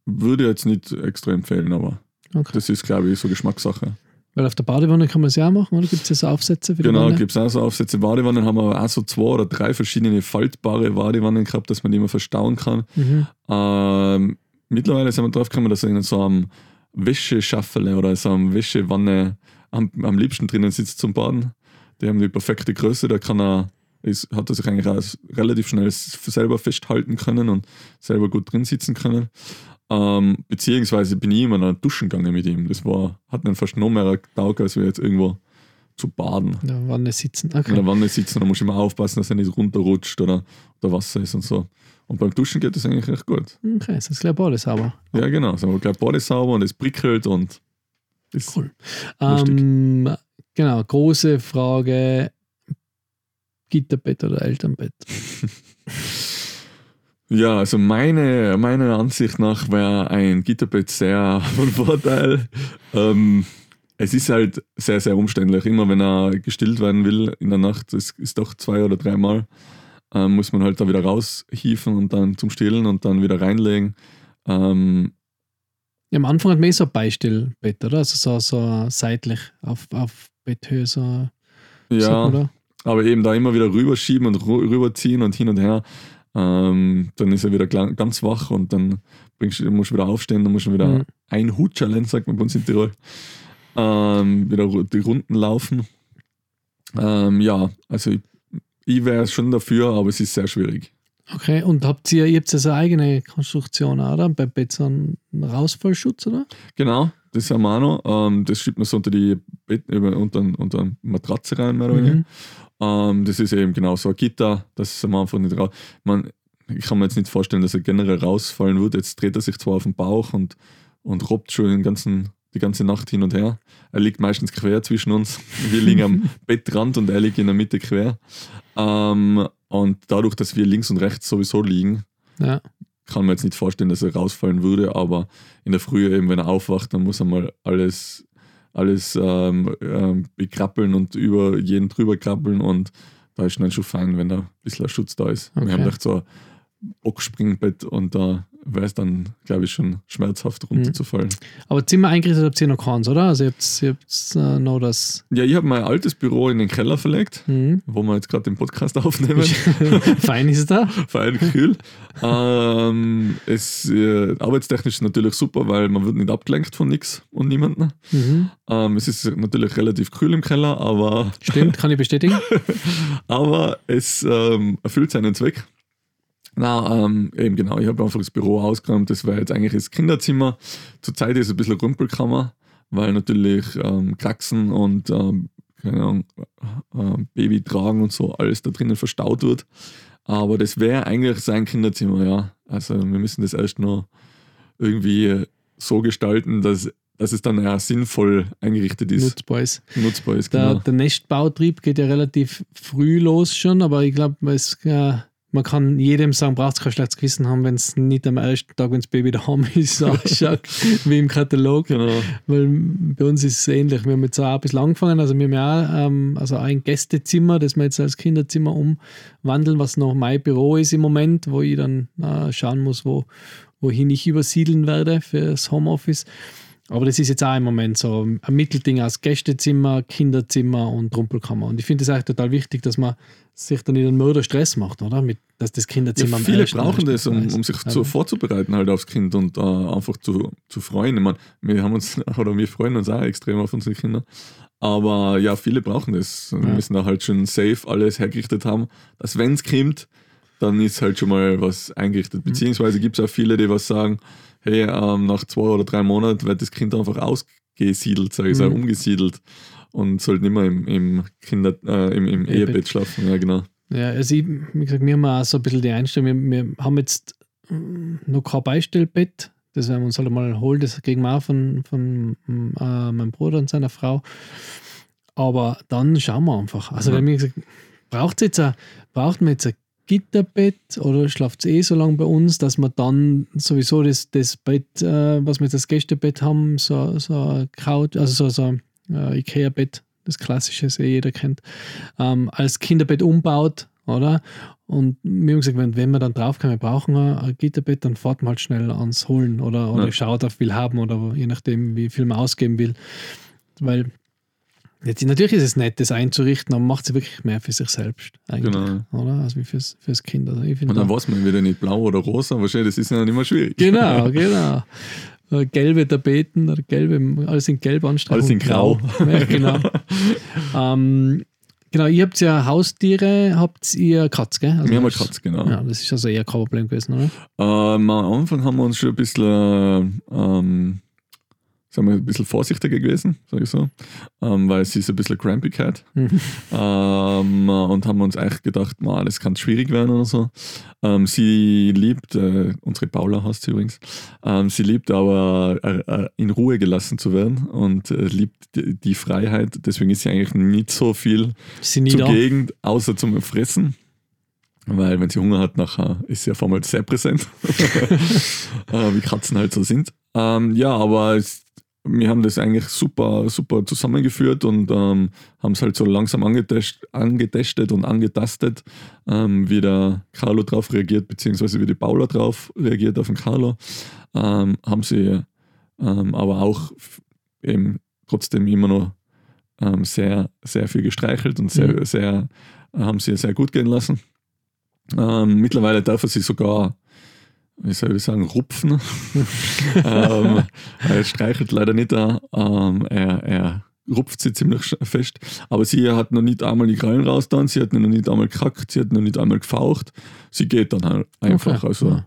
Würde ich jetzt nicht extra empfehlen, aber Okay. das ist, glaube ich, so Geschmackssache. Weil auf der Badewanne kann man es ja auch machen, oder? Gibt es ja so Aufsätze für die Genau, gibt es auch so Aufsätze. Badewannen haben aber auch so zwei oder drei verschiedene faltbare Badewannen gehabt, dass man die immer verstauen kann. Mhm. Ähm, mittlerweile sind wir drauf gekommen, dass in so einem Wäscheschaffele oder so einem Wäschewanne am, am liebsten drinnen sitzt zum Baden. Die haben die perfekte Größe, da kann er, ist, hat er sich eigentlich auch relativ schnell selber festhalten können und selber gut drin sitzen können. Ähm, beziehungsweise bin ich immer noch duschen gegangen mit ihm. Das war, hat dann fast noch mehr getaugt, als wir jetzt irgendwo zu baden. In der Wanne sitzen. In Okay. der Wanne sitzen, da muss ich immer aufpassen, dass er nicht runterrutscht oder, oder Wasser ist und so. Und beim Duschen geht das eigentlich recht gut. Okay, das ist gleich alles sauber. Ja, genau. Sind wir gleich beide sauber und es prickelt und ist Cool. Ähm, genau, große Frage: Gitterbett oder Elternbett? Ja, also meine, meiner Ansicht nach wäre ein Gitterbett sehr von Vorteil. Ähm, es ist halt sehr, sehr umständlich. Immer wenn er gestillt werden will in der Nacht, das ist doch zwei oder dreimal, ähm, muss man halt da wieder raushieven und dann zum Stillen und dann wieder reinlegen. Ähm, Ja, am Anfang hat man eh so ein Beistellbett, oder? Also so, so seitlich auf, auf Betthöhe, so. ja, da? aber eben da immer wieder rüberschieben und rüberziehen und hin und her. Ähm, dann ist er wieder ganz wach und dann bringst, musst du wieder aufstehen, dann musst du wieder Mhm. ein Hutschalen, sagt man bei uns in Tirol, ähm, wieder die Runden laufen. Ähm, ja, also ich, ich wäre schon dafür, aber es ist sehr schwierig. Okay, und habt ihr, ihr habt ja so eine eigene Konstruktion, oder? Beim Bett so einen Rausfallschutz, oder? Genau, das haben wir auch noch. Ähm, das schiebt man so unter die über, unter, unter Matratze rein, mehr oder weniger. Mhm. Ähm, das ist eben genau so ein Gitter, das ist am Anfang nicht raus. Man, ich kann mir jetzt nicht vorstellen, dass er generell rausfallen wird. Jetzt dreht er sich zwar auf den Bauch und, und robbt schon den ganzen, die ganze Nacht hin und her. Er liegt meistens quer zwischen uns. Wir liegen am Bettrand und er liegt in der Mitte quer. Ähm, und dadurch, dass wir links und rechts sowieso liegen, Ja. kann man jetzt nicht vorstellen, dass er rausfallen würde, aber in der Früh eben, wenn er aufwacht, dann muss er mal alles, alles ähm, ähm, bekrabbeln und über jeden drüber krabbeln und da ist dann schon fein, wenn da ein bisschen Schutz da ist. Okay. Wir haben echt so ein Boxspringbett und da wäre es dann, glaube ich, schon schmerzhaft runterzufallen. Aber Zimmer eingerichtet habt ihr noch keins, oder? Also ihr habt, ihr habt äh, noch das. Ja, ich habe mein altes Büro in den Keller verlegt, Mhm. wo wir jetzt gerade den Podcast aufnehmen. Fein ist es da. Fein kühl. ähm, es äh, arbeitstechnisch natürlich super, weil man wird nicht abgelenkt von nichts und niemandem. Mhm. Ähm, es ist natürlich relativ kühl im Keller, aber, Stimmt, kann ich bestätigen. aber es ähm, erfüllt seinen Zweck. Na, ähm, eben genau, ich habe einfach das Büro ausgeräumt. Das wäre jetzt eigentlich das Kinderzimmer. Zurzeit ist es ein bisschen Rumpelkammer, weil natürlich ähm, Kraxen und ähm, keine Ahnung, äh, Baby tragen und so alles da drinnen verstaut wird. Aber das wäre eigentlich sein Kinderzimmer, ja. Also wir müssen das erst noch irgendwie so gestalten, dass, dass es dann ja sinnvoll eingerichtet ist, Nutzbar ist. nutzbar ist. Der, Genau. der Nestbautrieb geht ja relativ früh los schon, aber ich glaube, es äh, man kann jedem sagen, braucht kein schlechtes Gewissen haben, wenn es nicht am ersten Tag, wenn das Baby daheim ist, ausschaut, wie im Katalog. Genau. Weil bei uns ist es ähnlich. Wir haben jetzt auch ein bisschen angefangen, also wir haben ja auch ähm, also ein Gästezimmer, das wir jetzt als Kinderzimmer umwandeln, was noch mein Büro ist im Moment, wo ich dann äh, schauen muss, wo, wohin ich übersiedeln werde für das Homeoffice. Aber das ist jetzt auch im Moment so ein Mittelding aus Gästezimmer, Kinderzimmer und Rumpelkammer. Und ich finde es eigentlich total wichtig, dass man sich dann nicht einen Mörder Stress macht, oder? Mit, dass das Kinderzimmer ja, Viele brauchen das, um, um sich zu, vorzubereiten halt aufs Kind und äh, einfach zu, zu freuen. Ich meine, wir haben uns, oder wir freuen uns auch extrem auf unsere Kinder. Aber ja, viele brauchen das. Wir Ja. müssen da halt schon safe alles hergerichtet haben, dass wenn es kommt, dann ist halt schon mal was Mhm. eingerichtet. Beziehungsweise gibt es auch viele, die was sagen, hey, ähm, nach zwei oder drei Monaten wird das Kind einfach ausgesiedelt, sage ich Mhm. mal, umgesiedelt und sollte nicht mehr im, im, Kinder, äh, im, im Ehebett. Schlafen. Ja, genau. Ja, also ich, wie gesagt, wir haben auch so ein bisschen die Einstellung, wir, wir haben jetzt mm, noch kein Beistellbett, das werden wir uns halt mal holen, das kriegen wir auch von, von äh, meinem Bruder und seiner Frau. Aber dann schauen wir einfach. Also Ja. wenn wir gesagt, braucht jetzt ein, braucht man jetzt ein Gitterbett oder schlaft es eh so lange bei uns, dass man dann sowieso das, das Bett, äh, was wir jetzt das Gästebett haben, so, so ein Couch, also so, so ein äh, Ikea-Bett, das klassische, das eh jeder kennt, ähm, als Kinderbett umbaut, oder? Und wir haben gesagt, wenn, wenn wir dann drauf kommen, wir brauchen ein, Gitterbett, dann fahrt man halt schnell ans Holen oder, oder Ja. schaut auf will haben oder je nachdem, wie viel man ausgeben will. Weil jetzt natürlich ist es nett, das einzurichten, aber macht es wirklich mehr für sich selbst eigentlich, Genau. oder? Also wie fürs, fürs Kind. Also ich Und dann da- weiß man wieder nicht blau oder rosa, wahrscheinlich, das ist ja nicht immer schwierig. Genau, genau. Äh, Gelbe Tapeten oder gelbe, alles in gelb anstreichen. Alles in und grau. Ja, genau. ähm, genau, ihr habt ja Haustiere, habt ihr Katz, gell? Also Wir haben eine Katz, genau. Ja, das ist also eher kein Problem gewesen, oder? Ähm, am Anfang haben wir uns schon ein bisschen, äh, ähm, sagen wir, ein bisschen vorsichtiger gewesen, sage ich so, ähm, weil sie ist ein bisschen Crampigkeit. Mhm. ähm, und haben uns eigentlich gedacht, man, das kann schwierig werden oder so. Ähm, sie liebt, äh, unsere Paula heißt sie übrigens, ähm, sie liebt aber äh, äh, in Ruhe gelassen zu werden und äh, liebt die, die Freiheit. Deswegen ist sie eigentlich nicht so viel da? zugegen, außer zum Fressen. Weil wenn sie Hunger hat, nachher ist sie auf einmal sehr präsent. äh, wie Katzen halt so sind. Ähm, ja, aber es, wir haben das eigentlich super, super zusammengeführt und ähm, haben es halt so langsam angetest, angetestet und angetastet, ähm, wie der Carlo drauf reagiert, beziehungsweise wie die Paula drauf reagiert auf den Carlo. Ähm, haben sie ähm, aber auch eben trotzdem immer noch ähm, sehr, sehr viel gestreichelt und sehr, Mhm. sehr, haben sie sehr gut gehen lassen. Ähm, mittlerweile darf er sie sogar, wie soll ich sagen, rupfen. ähm, er streichelt leider nicht. Ähm, er, er rupft sie ziemlich fest. Aber sie hat noch nicht einmal die Krallen raus dann, sie hat noch nicht einmal gekackt, sie hat noch nicht einmal gefaucht. Sie geht dann halt einfach. Okay. Also Ja.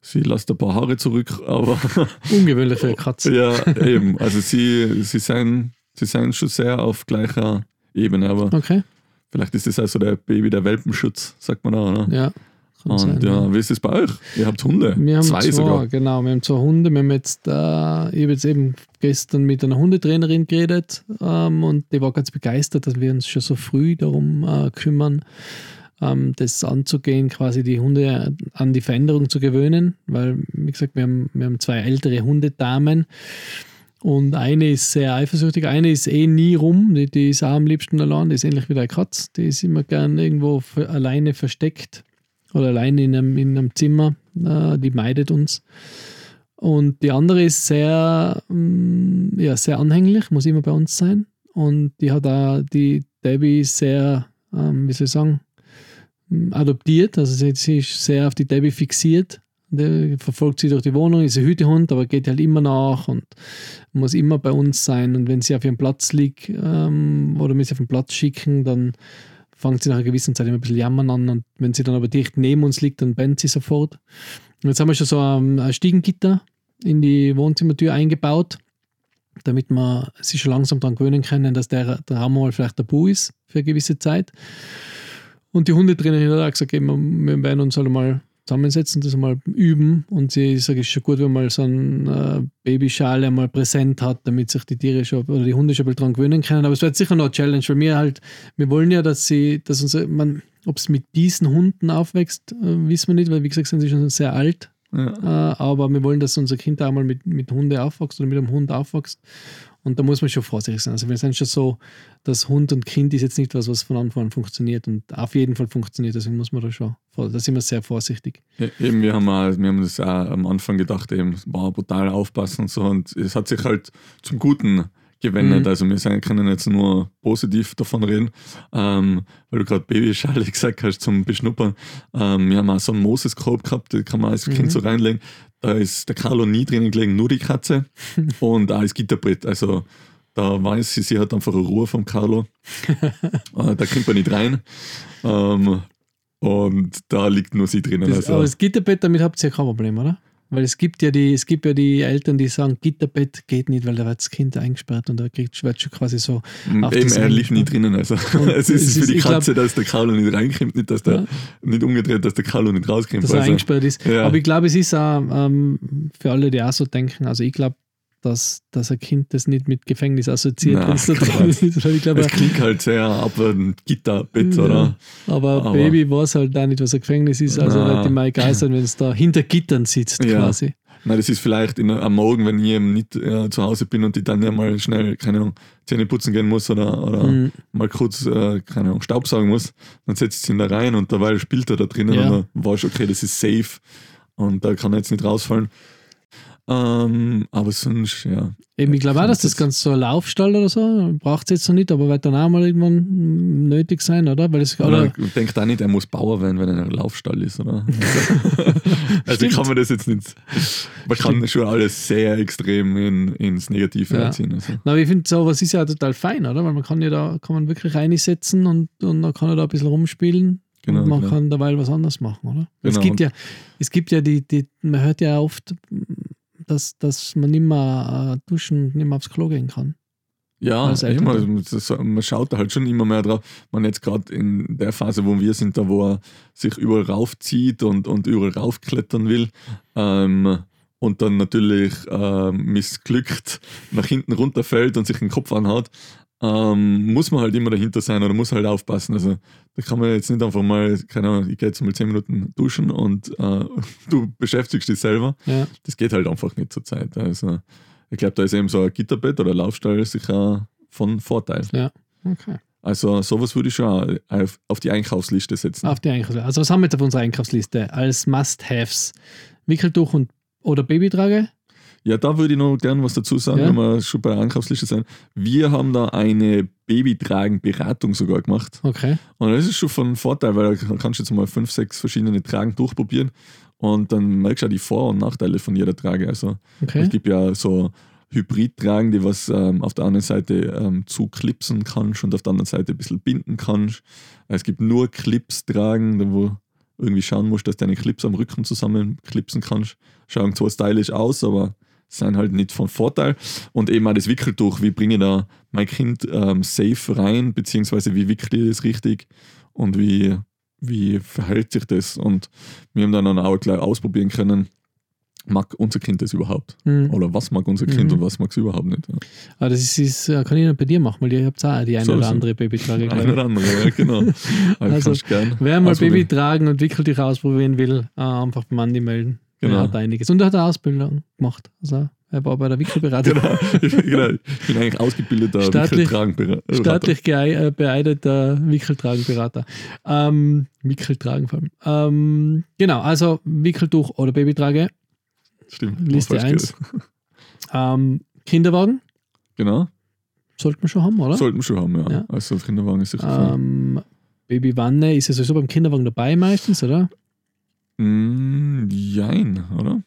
sie lässt ein paar Haare zurück, aber Ungewöhnlich für eine Katze. ja, eben. Also sie, sie, sind, sie sind schon sehr auf gleicher Ebene, aber Okay, vielleicht ist das also der Baby der Welpenschutz, sagt man auch. Ne? ja. Und ja, wie ist es bei euch? Ihr habt Hunde. Wir haben Zwei zwei, sogar. genau. Wir haben zwei Hunde. Wir haben jetzt, äh, ich habe jetzt eben gestern mit einer Hundetrainerin geredet ähm, und die war ganz begeistert, dass wir uns schon so früh darum äh, kümmern, ähm, das anzugehen, quasi die Hunde an die Veränderung zu gewöhnen, weil, wie gesagt, wir haben, wir haben zwei ältere Hundedamen. Und eine ist sehr eifersüchtig, eine ist eh nie rum, die, die ist auch am liebsten allein, die ist ähnlich wie der Katz, die ist immer gern irgendwo alleine versteckt oder alleine in einem, in einem Zimmer, äh, die meidet uns. Und die andere ist sehr, mm, ja, sehr anhänglich, muss immer bei uns sein. Und die hat auch die Debbie sehr, ähm, wie soll ich sagen, mm, adoptiert. Also sie, sie ist sehr auf die Debbie fixiert. Der verfolgt sie durch die Wohnung, ist ein Hütehund, aber geht halt immer nach und muss immer bei uns sein. Und wenn sie auf ihrem Platz liegt ähm, oder sie auf den Platz schicken, dann fängt sie nach einer gewissen Zeit immer ein bisschen jammern an. Und wenn sie dann aber dicht neben uns liegt, dann bennt sie sofort. Und jetzt haben wir schon so ein, ein Stiegengitter in die Wohnzimmertür eingebaut, damit wir sich schon langsam daran gewöhnen können, dass der, der Raum mal vielleicht tabu ist für eine gewisse Zeit. Und die Hundetrainerin hat auch gesagt, eben, wir werden uns halt mal zusammensetzen, das mal üben. Und sie sagt, es ist schon gut, wenn man so eine äh, Babyschale mal präsent hat, damit sich die Tiere schon oder die Hunde schon ein bisschen dran gewöhnen können. Aber es wird sicher noch eine Challenge, weil wir halt, wir wollen ja, dass sie, dass uns, Ob es mit diesen Hunden aufwächst, äh, wissen wir nicht, weil wie gesagt sind sie schon sehr alt. Ja. Äh, aber wir wollen, dass unser Kind auch mal mit, mit Hunde aufwächst oder mit einem Hund aufwächst. Und da muss man schon vorsichtig sein. Also wir sind schon so, dass Hund und Kind ist jetzt nicht was, was von Anfang an funktioniert und auf jeden Fall funktioniert. Deswegen muss man da schon, da sind wir sehr vorsichtig. Ja, Eben, wir haben, auch, wir haben das auch am Anfang gedacht, eben, wow, brutal aufpassen und so. Und es hat sich halt zum Guten gewendet. Mhm. Also wir können jetzt nur positiv davon reden. Ähm, weil du gerade Babyschale gesagt hast zum Beschnuppern. Ähm, wir haben auch so einen Moses-Korb gehabt, den kann man als Mhm. Kind so reinlegen. Da ist der Carlo nie drinnen gelegen, nur die Katze. und auch das Gitterbrett. Also da weiß sie, sie hat einfach eine Ruhe vom Carlo. äh, da kommt man nicht rein. Ähm, und da liegt nur sie drinnen. Das, also, aber das Gitterbett, damit habt ihr ja kein Problem, oder? Weil es gibt ja die, es gibt ja die Eltern, die sagen, Gitterbett geht nicht, weil da wird das Kind eingesperrt und da kriegt, wird schon quasi so. auf Eben, er liegt nie drinnen. Also. Es es ist für ist- die ich glaub- Katze, dass der Carlo nicht reinkommt, nicht, dass der, Ja. nicht umgedreht, dass der Carlo nicht rauskommt. dass er Also, eingesperrt ist. ja. Aber ich glaube, es ist auch ähm, für alle, die auch so denken, also ich glaube, dass, dass ein Kind das nicht mit Gefängnis assoziiert, wenn es da drin ist. Ich glaube, es klingt halt sehr abwertend, Gitterbett, Ja. oder? aber, Aber- Baby weiß halt auch nicht, was ein Gefängnis ist, also Na. wird ihm mal egal sein, wenn es da hinter Gittern sitzt Ja. quasi. Nein, das ist vielleicht in, am Morgen, wenn ich eben nicht äh, zu Hause bin und ich dann ja mal schnell, keine Ahnung, Zähne putzen gehen muss oder, oder Mhm. mal kurz, äh, keine Ahnung, Staubsaugen muss, dann setzt sie ihn da rein und dabei spielt er da drinnen Ja. und dann weiß ich, okay, das ist safe und da kann er jetzt nicht rausfallen. Ähm, aber sonst, ja. Eben, ich glaube auch, dass das ganz so ein Laufstall oder so, braucht es jetzt noch nicht, aber wird dann auch mal irgendwann nötig sein, oder? Weil es, Oder oder, denkt auch nicht, er muss Bauer werden, wenn er ein Laufstall ist, oder? also Stimmt. kann man das jetzt nicht. Man kann schon alles sehr extrem in, ins Negative Ja. erziehen. Also. Na, aber ich finde, sowas ist ja total fein, oder? Weil man kann ja da, kann man wirklich reinsetzen und, und dann kann er da ein bisschen rumspielen. Genau, und man genau. kann dabei was anderes machen, oder? es Genau, gibt ja, es gibt ja die, die, man hört ja oft, dass, dass man nicht mehr äh, duschen, nicht mehr aufs Klo gehen kann. Ja, immer, das, man schaut da halt schon immer mehr drauf. Man jetzt gerade in der Phase, wo wir sind, da wo er sich überall raufzieht und, und überall raufklettern will. Ähm, und dann natürlich ähm, missglückt nach hinten runterfällt und sich den Kopf anhaut, ähm, muss man halt immer dahinter sein oder muss halt aufpassen. Also da kann man jetzt nicht einfach mal, keine Ahnung, ich gehe jetzt mal 10 Minuten duschen und äh, du beschäftigst dich selber. Ja. Das geht halt einfach nicht zur Zeit. Also ich glaube, da ist eben so ein Gitterbett oder Laufstall sicher von Vorteil. Okay. Also sowas würde ich schon auf, auf die Einkaufsliste setzen. Auf die Einkaufsliste. Also was haben wir jetzt auf unserer Einkaufsliste als Must-Haves? Wickeltuch und oder Babytrage? Ja, da würde ich noch gern was dazu sagen, Ja. wenn wir schon bei der Einkaufsliste sind. Wir haben da eine Babytragen-Beratung sogar gemacht. Okay. Und das ist schon von Vorteil, weil da kannst du jetzt mal fünf, sechs verschiedene Tragen durchprobieren und dann merkst du auch die Vor- und Nachteile von jeder Trage. Also Okay. es gibt ja so Hybrid-Tragen, die was ähm, auf der einen Seite ähm, zuklipsen kannst und auf der anderen Seite ein bisschen binden kannst. Es gibt nur Clips-Tragen, wo irgendwie schauen musst, dass du deine Clips am Rücken zusammenklipsen kannst. Schauen zwar stylisch aus, aber sind halt nicht von Vorteil. Und eben auch das Wickeltuch, wie bringe ich da mein Kind ähm, safe rein, beziehungsweise wie wickle ich das richtig und wie, wie verhält sich das. Und wir haben dann auch gleich ausprobieren können, mag unser Kind das überhaupt? Mhm. Oder was mag unser Kind Mhm. und was mag es überhaupt nicht? Ja. Aber das ist, ist, äh, kann ich noch bei dir machen, weil ihr habt auch die eine So, oder andere Babytrage. glaub Ein ich. oder andere, ja, genau. Also, Wer mal. Baby tragen und Wickeltuch ausprobieren will, äh, einfach beim Andi melden. Genau. Er hat einiges. Und er hat eine Ausbildung gemacht. Also er war bei der Wickelberatung. Genau. Ich, genau. ich bin eigentlich ausgebildeter Staatlich- Wickeltragenberater. Staatlich äh, beeideter Wickeltragenberater. Ähm, Wickeltragen vor allem. Ähm, genau, also Wickeltuch oder Babytrage. Stimmt. Liste falsch eins. gehört. Ähm, Kinderwagen Genau. sollten wir schon haben, oder? Sollten wir schon haben, ja. Ja. Also Kinderwagen ist sicher ähm, Babywanne ist ja sowieso beim Kinderwagen dabei meistens, oder? Mm, jein, oder?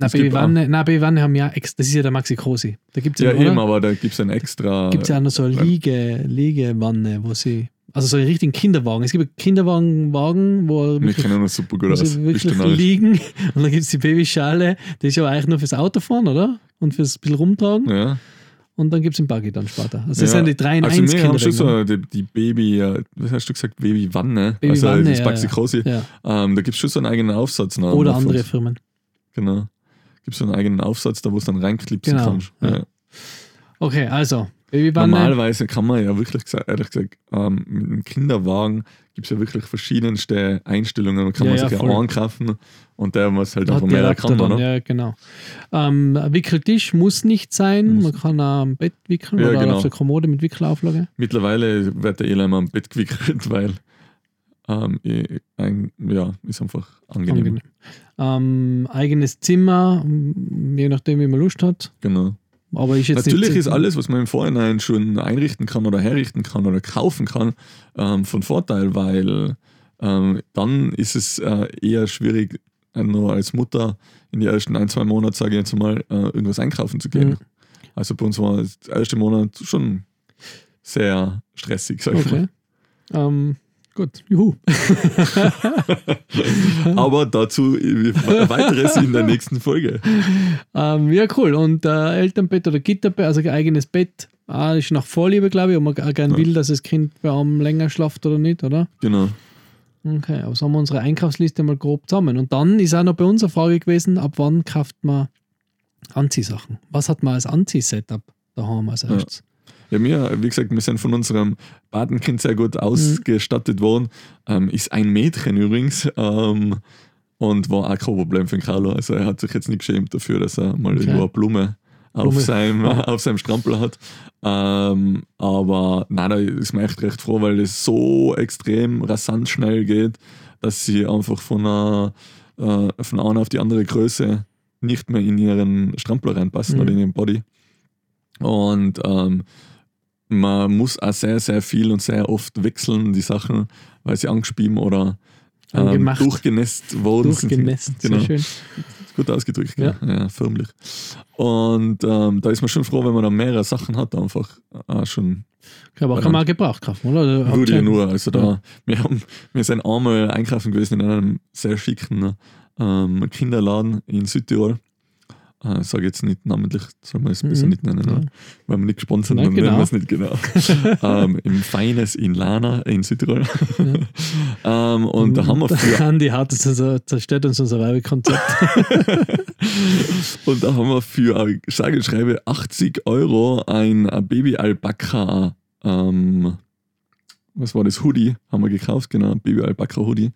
Na, Babywanne, na, Babywanne haben ja, ex, das ist ja der Maxi Cosi. Da gibt es Ja, ja, eben, oder? aber da gibt es ein extra. Gibt es ja auch noch so eine Liege, Liegewanne, wo sie, also so einen richtigen Kinderwagen. Es gibt einen Kinderwagen, wo wir kennen uns super gut aus. wirklich liegen. Und dann gibt es die Babyschale, die ist ja eigentlich nur fürs Autofahren, oder? Und fürs bisschen rumtragen. Ja. Und dann gibt es den Buggy dann später. Also das ja. sind die drei in Also eins wir haben schon so die, die Baby, äh, was hast du gesagt, Babywanne? Babywanne, also das ja, Baxikosi. ja. Ähm, da gibt es schon so einen eigenen Aufsatz. noch Oder andere Firmen. Genau. Gibt es so einen eigenen Aufsatz, da wo du dann reinklipsen Genau, kannst. ja. Ja. Okay, also Normalerweise kann man ja wirklich, ehrlich gesagt, ähm, mit einem Kinderwagen gibt es ja wirklich verschiedenste Einstellungen. Man kann Ja, man ja, sich ja ankaufen und der muss halt Da einfach mehr dann, oder? Ja, genau. Ähm, ein Wickeltisch muss nicht sein. Muss- Man kann auch am Bett wickeln Ja, oder genau. auf der Kommode mit Wickelauflage. Mittlerweile wird der immer am Bett gewickelt, weil ähm, ich- ein, ja, ist einfach angenehm. Angenehm. Ähm, eigenes Zimmer, je nachdem, wie man Lust hat. Genau. Aber ist jetzt Natürlich ist alles, was man im Vorhinein schon einrichten kann oder herrichten kann oder kaufen kann, ähm, von Vorteil, weil ähm, dann ist es äh, eher schwierig, äh, nur als Mutter in die ersten ein, zwei Monate, sage ich jetzt mal, äh, irgendwas einkaufen zu gehen. Mhm. Also bei uns war der erste Monat schon sehr stressig, sag ich Okay. Ähm, gut, juhu. Aber dazu weiteres in der nächsten Folge. Ähm, ja, cool. Und äh, Elternbett oder Gitterbett, also ein eigenes Bett, ah, ist nach Vorliebe, glaube ich, ob man auch gern Ja. will, dass das Kind bei einem länger schlaft oder nicht, oder? Genau. Okay, aber so haben wir unsere Einkaufsliste mal grob zusammen. Und dann ist auch noch bei uns eine Frage gewesen, ab wann kauft man Anziehsachen? Was hat man als Anziehsetup daheim als erstes? Ja, wir, wie gesagt, wir sind von unserem Patenkind sehr gut ausgestattet worden. Ähm, ist ein Mädchen übrigens ähm, und war auch kein Problem für den Carlo. Also er hat sich jetzt nicht geschämt dafür, dass er mal Okay. irgendwo eine Blume, auf, Blume. seinem, auf seinem Strampel hat. Ähm, aber nein, da ist man echt recht froh, weil es so extrem rasant schnell geht, dass sie einfach von einer, äh, von einer auf die andere Größe nicht mehr in ihren Strampler reinpassen Mhm. oder in ihren Body. Und ähm, man muss auch sehr, sehr viel und sehr oft wechseln, die Sachen, weil sie angespieben oder ähm, durchgenässt worden sind. Durchgenässt, Genau. sehr schön. Gut ausgedrückt, ja. ja förmlich. Und ähm, da ist man schon froh, wenn man dann mehrere Sachen hat, einfach äh, schon aber kann man auch gebraucht kaufen, oder? oder? würde ihr- nur. Also da, Ja. wir, haben, wir sind einmal einkaufen gewesen in einem sehr schicken ähm, Kinderladen in Südtirol. Äh, sage jetzt nicht namentlich, soll man es besser Mhm. nicht nennen, Ja. weil wir nicht gesponsert Nein, dann nennen genau. wir es nicht genau. ähm, Im Feines in Lana in Südtirol. ähm, und da haben wir für Andi hat es also zerstört uns unser Werbekonzept. Und da haben wir für, äh, sage schreibe, 80 Euro ein, ein Baby-Alpaka, ähm, was war das, Hoodie, haben wir gekauft, genau, Baby-Alpaka-Hoodie.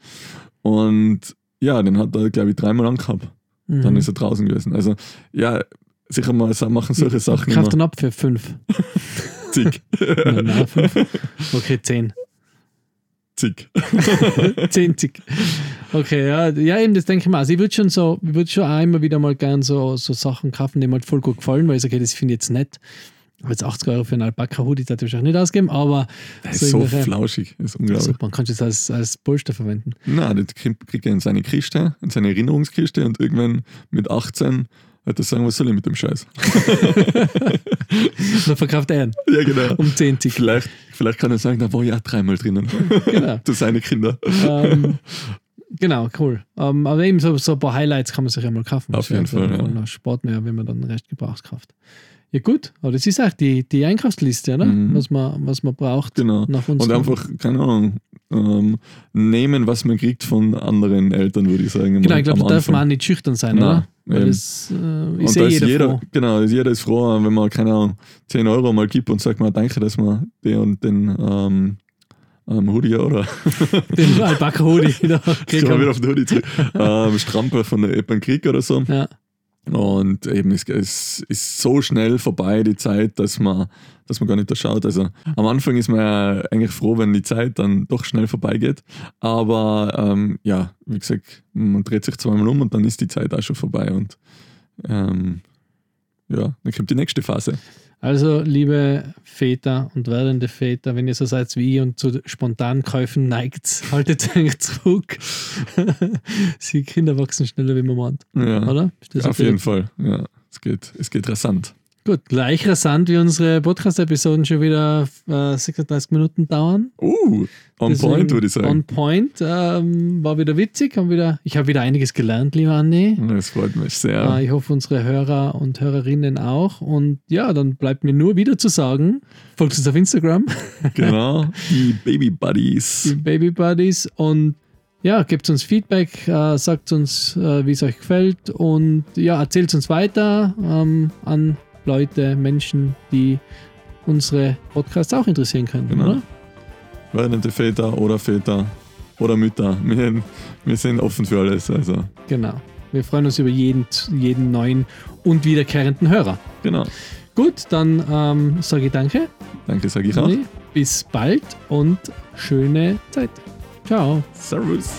Und ja, den hat er, glaube ich, dreimal angehabt. Dann Mhm. ist er draußen gewesen. Also, ja, sicher mal machen solche Sachen Kauft immer dann ab für fünf. zig. Nein, nein, fünf. Okay, zehn. zig. Zehn Zig. Okay, ja, ja, eben, das denke ich mal. Also ich würde schon so, ich würde schon auch immer wieder mal gern so, so Sachen kaufen, die mir halt voll gut gefallen, weil ich sage, okay, das finde ich jetzt nett. Jetzt 80 Euro für einen Alpaka-Hoodie, das ich wahrscheinlich nicht ausgeben, aber Das ist so flauschig, das ist unglaublich. super, kannst du es als, als Polster verwenden. Nein, das kriegt er in seine Kiste, in seine Erinnerungskiste und irgendwann mit 18 wird er sagen, was soll ich mit dem Scheiß? Dann verkauft er ihn ja, genau. um 10 Zig. Vielleicht, vielleicht kann er sagen, da war ich auch dreimal drinnen. Genau. Zu seine Kinder. ähm, genau, cool. Ähm, aber eben so, so ein paar Highlights kann man sich ja mal kaufen. Auf Das jeden Fall, ja. Sport mehr, wenn man dann Rest Gebrauchskraft. Ja, gut, aber das ist auch die, die Einkaufsliste, oder? Mhm. Was, man, was man braucht. Genau. Nach Und unserem- einfach, keine Ahnung, ähm, nehmen, was man kriegt von anderen Eltern, würde ich sagen. Genau, ich glaube, da darf man auch nicht schüchtern sein, Nein, oder? Weil das äh, Und ist da eh ist jeder, jeder, froh. genau, jeder ist froh, wenn man, keine Ahnung, 10 Euro mal gibt und sagt man, danke, dass man den und den ähm, ähm, Hoodie oder Den Alpaka-Hoodie ich komme wieder auf den Hoodie zurück, ähm, Strampe von der Eppen Krieg oder so. Ja, Und eben, es, es ist so schnell vorbei, die Zeit, dass man, dass man gar nicht da schaut. Also am Anfang ist man ja eigentlich froh, wenn die Zeit dann doch schnell vorbeigeht. Aber ähm, ja, wie gesagt, man dreht sich zweimal um und dann ist die Zeit auch schon vorbei. Und ähm, ja, dann kommt die nächste Phase. Also liebe Väter und werdende Väter, wenn ihr so seid wie ich und zu spontanen Käufen neigt, haltet euch zurück. Sie Kinder wachsen schneller, wie man meint, Ja, oder? Das auf jeden Fall. Ja, es geht, es geht rasant. Gut, gleich rasant wie unsere Podcast-Episoden schon wieder äh, 36 Minuten dauern. Uh, on Deswegen point, würde ich sagen. On point. Ähm, war wieder witzig. Haben wieder, ich habe wieder einiges gelernt, lieber Andi. Das freut mich sehr. Äh, ich hoffe, unsere Hörer und Hörerinnen auch. Und ja, dann bleibt mir nur wieder zu sagen, folgt uns auf Instagram, Genau, die Baby die Buddies. Baby Buddies. Und ja, gebt uns Feedback, äh, sagt uns, äh, wie es euch gefällt. Und ja, erzählt uns weiter ähm, an Leute, Menschen, die unsere Podcasts auch interessieren könnten, Genau. oder? Werdende Väter oder Väter oder Mütter. Wir, wir sind offen für alles. Also, Genau. Wir freuen uns über jeden, jeden neuen und wiederkehrenden Hörer. genau. Gut, dann ähm, sage ich danke. Danke, sage ich auch. Bis bald und schöne Zeit. Ciao. Servus.